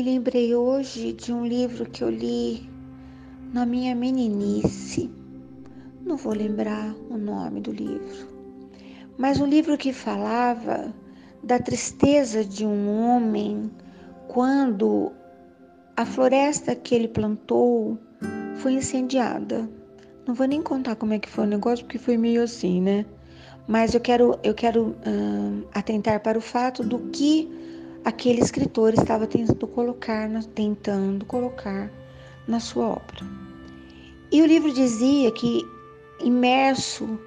me lembrei hoje de um livro que eu li na minha meninice. Não vou lembrar o nome do livro, mas um livro que falava da tristeza de um homem quando a floresta que ele plantou foi incendiada. Não vou nem contar como é que foi o negócio, porque foi meio assim, né? Mas eu quero, eu quero hum, atentar para o fato do que aquele escritor estava tentando colocar, tentando colocar na sua obra. E o livro dizia que, imerso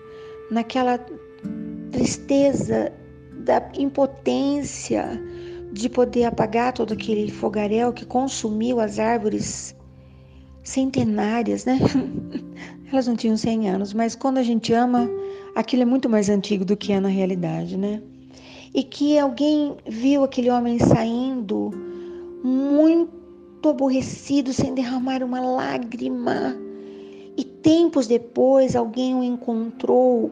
naquela tristeza da impotência de poder apagar todo aquele fogaréu que consumiu as árvores centenárias, né? Elas não tinham 100 anos, mas quando a gente ama, aquilo é muito mais antigo do que é na realidade, né? E que alguém viu aquele homem saindo muito aborrecido, sem derramar uma lágrima. E tempos depois, alguém o encontrou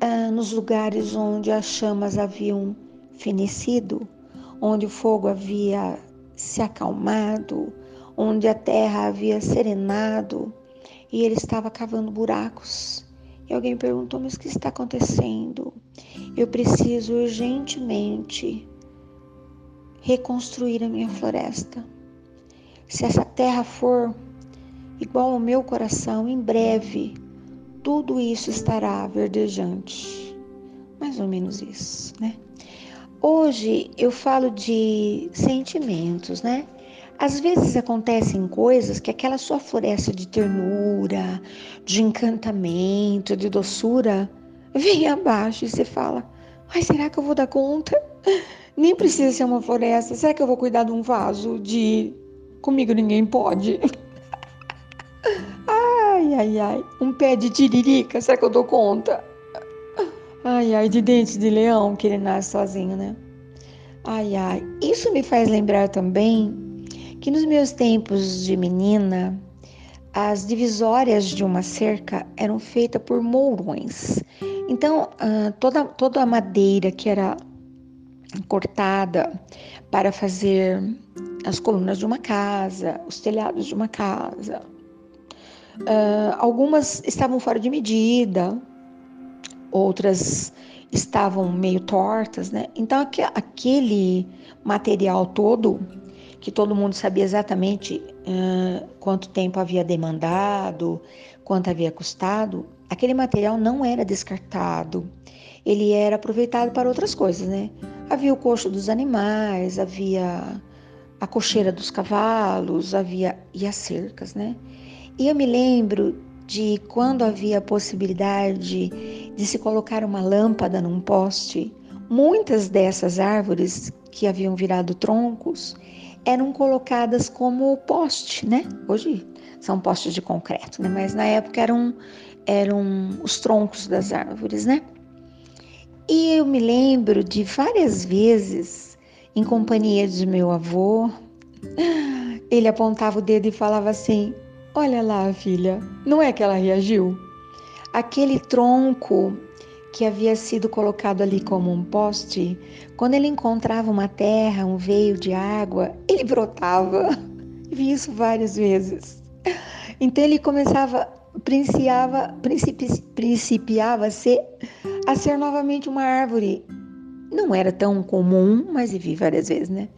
ah, nos lugares onde as chamas haviam fenecido onde o fogo havia se acalmado, onde a terra havia serenado e ele estava cavando buracos. Alguém perguntou: Mas o que está acontecendo? Eu preciso urgentemente reconstruir a minha floresta. Se essa terra for igual ao meu coração, em breve tudo isso estará verdejante. Mais ou menos isso, né? Hoje eu falo de sentimentos, né? Às vezes acontecem coisas que aquela sua floresta de ternura, de encantamento, de doçura, vem abaixo e você fala: ai, será que eu vou dar conta? Nem precisa ser uma floresta. Será que eu vou cuidar de um vaso de comigo ninguém pode? ai, ai, ai. Um pé de tiririca, será que eu dou conta? Ai, ai, de dente de leão que ele nasce sozinho, né? Ai, ai. Isso me faz lembrar também que nos meus tempos de menina, as divisórias de uma cerca eram feitas por mourões. Então, ah, toda, toda a madeira que era cortada para fazer as colunas de uma casa, os telhados de uma casa, ah, algumas estavam fora de medida, outras estavam meio tortas, né? Então aquele material todo, que todo mundo sabia exatamente uh, quanto tempo havia demandado, quanto havia custado, aquele material não era descartado. Ele era aproveitado para outras coisas, né? Havia o coxo dos animais, havia a cocheira dos cavalos, havia e as cercas, né? E eu me lembro de quando havia a possibilidade de se colocar uma lâmpada num poste, muitas dessas árvores que haviam virado troncos eram colocadas como poste, né? Hoje são postes de concreto, né? Mas na época eram eram os troncos das árvores, né? E eu me lembro de várias vezes em companhia de meu avô, ele apontava o dedo e falava assim: Olha lá, filha, não é que ela reagiu? Aquele tronco que havia sido colocado ali como um poste, quando ele encontrava uma terra, um veio de água, ele brotava. Vi isso várias vezes. Então ele começava, principiava, principi, principiava a ser, a ser novamente uma árvore. Não era tão comum, mas vi várias vezes, né?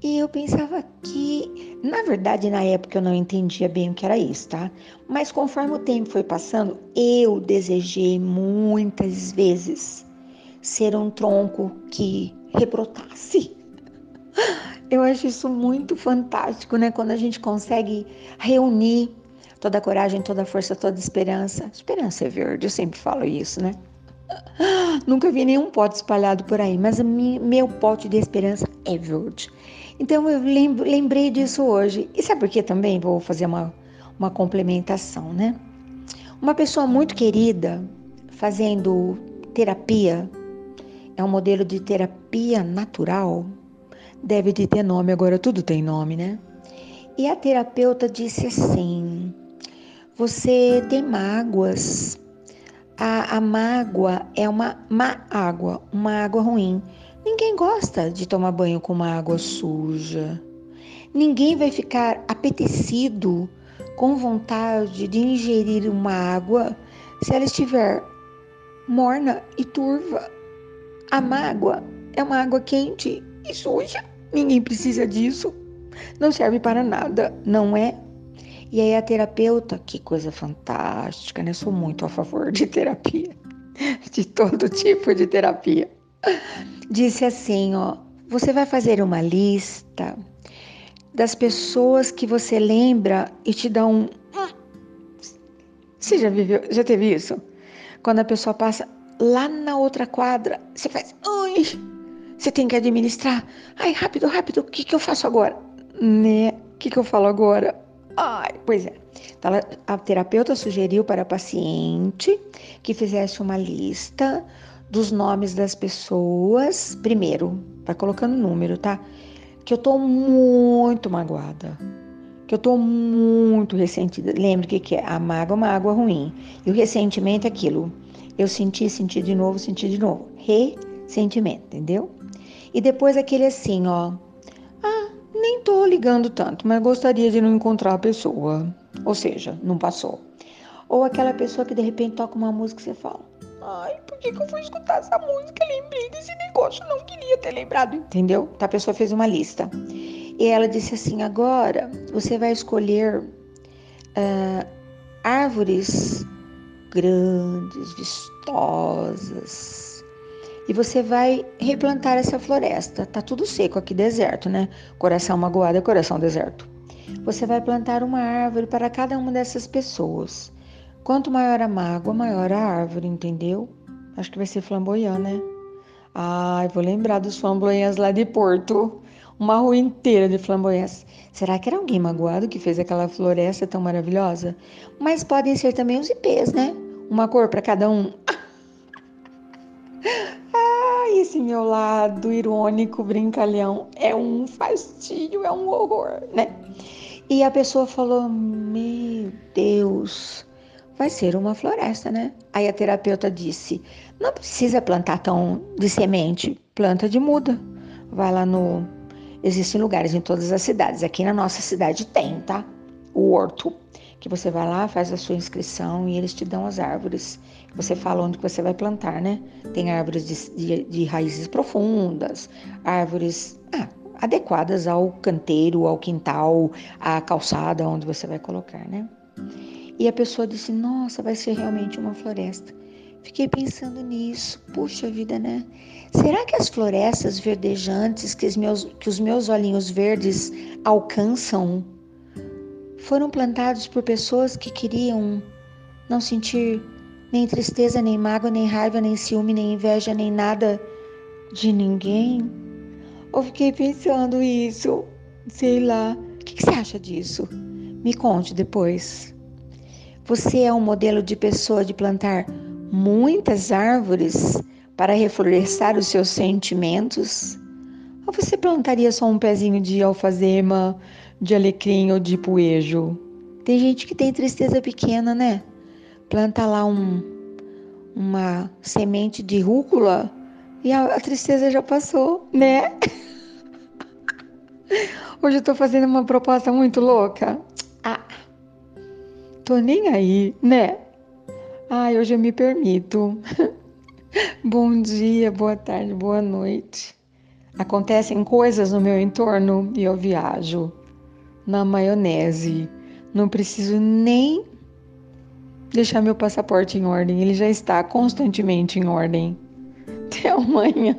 E eu pensava que, na verdade, na época eu não entendia bem o que era isso, tá? Mas conforme o tempo foi passando, eu desejei muitas vezes ser um tronco que rebrotasse. Eu acho isso muito fantástico, né? Quando a gente consegue reunir toda a coragem, toda a força, toda a esperança. Esperança é verde, eu sempre falo isso, né? Nunca vi nenhum pote espalhado por aí, mas meu pote de esperança é verde. Então eu lembrei disso hoje. E sabe por que também? Vou fazer uma, uma complementação, né? Uma pessoa muito querida fazendo terapia, é um modelo de terapia natural, deve de ter nome, agora tudo tem nome, né? E a terapeuta disse assim: Você tem mágoas. A, a mágoa é uma má água, uma água ruim. Ninguém gosta de tomar banho com uma água suja. Ninguém vai ficar apetecido, com vontade de ingerir uma água se ela estiver morna e turva. A mágoa é uma água quente e suja. Ninguém precisa disso. Não serve para nada, não é? E aí a terapeuta, que coisa fantástica, né? Sou muito a favor de terapia, de todo tipo de terapia. Disse assim, ó, você vai fazer uma lista das pessoas que você lembra e te dá um Você já viveu, já teve isso? Quando a pessoa passa lá na outra quadra, você faz, ui, você tem que administrar. Ai, rápido, rápido, o que, que eu faço agora? Né? O que, que eu falo agora? Ai, pois é. Então, a terapeuta sugeriu para a paciente que fizesse uma lista dos nomes das pessoas. Primeiro, vai colocando número, tá? Que eu tô muito magoada. Que eu tô muito ressentida. Lembre que, que é? A mágoa é uma água ruim. E o ressentimento é aquilo. Eu senti, senti de novo, senti de novo. Ressentimento, entendeu? E depois aquele assim, ó. Ah, nem tô ligando tanto, mas gostaria de não encontrar a pessoa. Ou seja, não passou. Ou aquela pessoa que de repente toca uma música e você fala: Ai, por que, que eu fui escutar essa música? Lembrei desse negócio, não queria ter lembrado, entendeu? Então a pessoa fez uma lista. E ela disse assim: agora você vai escolher uh, árvores grandes, vistosas, e você vai replantar essa floresta. Tá tudo seco aqui, deserto, né? Coração magoado é coração deserto. Você vai plantar uma árvore para cada uma dessas pessoas. Quanto maior a mágoa, maior a árvore, entendeu? Acho que vai ser flamboyant, né? Ai, vou lembrar dos flamboyants lá de Porto. Uma rua inteira de flamboyants. Será que era alguém magoado que fez aquela floresta tão maravilhosa? Mas podem ser também os ipês, né? Uma cor para cada um. esse meu lado irônico, brincalhão, é um fastídio, é um horror, né? E a pessoa falou: Meu Deus, vai ser uma floresta, né? Aí a terapeuta disse: Não precisa plantar tão de semente, planta de muda. Vai lá no. Existem lugares em todas as cidades. Aqui na nossa cidade tem, tá? O horto que você vai lá, faz a sua inscrição e eles te dão as árvores. Você fala onde você vai plantar, né? Tem árvores de, de, de raízes profundas, árvores ah, adequadas ao canteiro, ao quintal, à calçada onde você vai colocar, né? E a pessoa disse: Nossa, vai ser realmente uma floresta. Fiquei pensando nisso. Puxa vida, né? Será que as florestas verdejantes que os meus, que os meus olhinhos verdes alcançam foram plantados por pessoas que queriam não sentir nem tristeza, nem mágoa, nem raiva, nem ciúme, nem inveja, nem nada de ninguém? Eu fiquei pensando isso, sei lá. O que, você acha disso? Me conte depois. Você é um modelo de pessoa de plantar muitas árvores para reflorestar os seus sentimentos? Ou você plantaria só um pezinho de alfazema, de alecrim ou de poejo. Tem gente que tem tristeza pequena, né? Planta lá um, uma semente de rúcula e a, a tristeza já passou, né? Hoje eu tô fazendo uma proposta muito louca. Tô nem aí, né? Ai, hoje eu me permito. Bom dia, boa tarde, boa noite. Acontecem coisas no meu entorno e eu viajo na maionese. Não preciso nem deixar meu passaporte em ordem, ele já está constantemente em ordem. Até amanhã.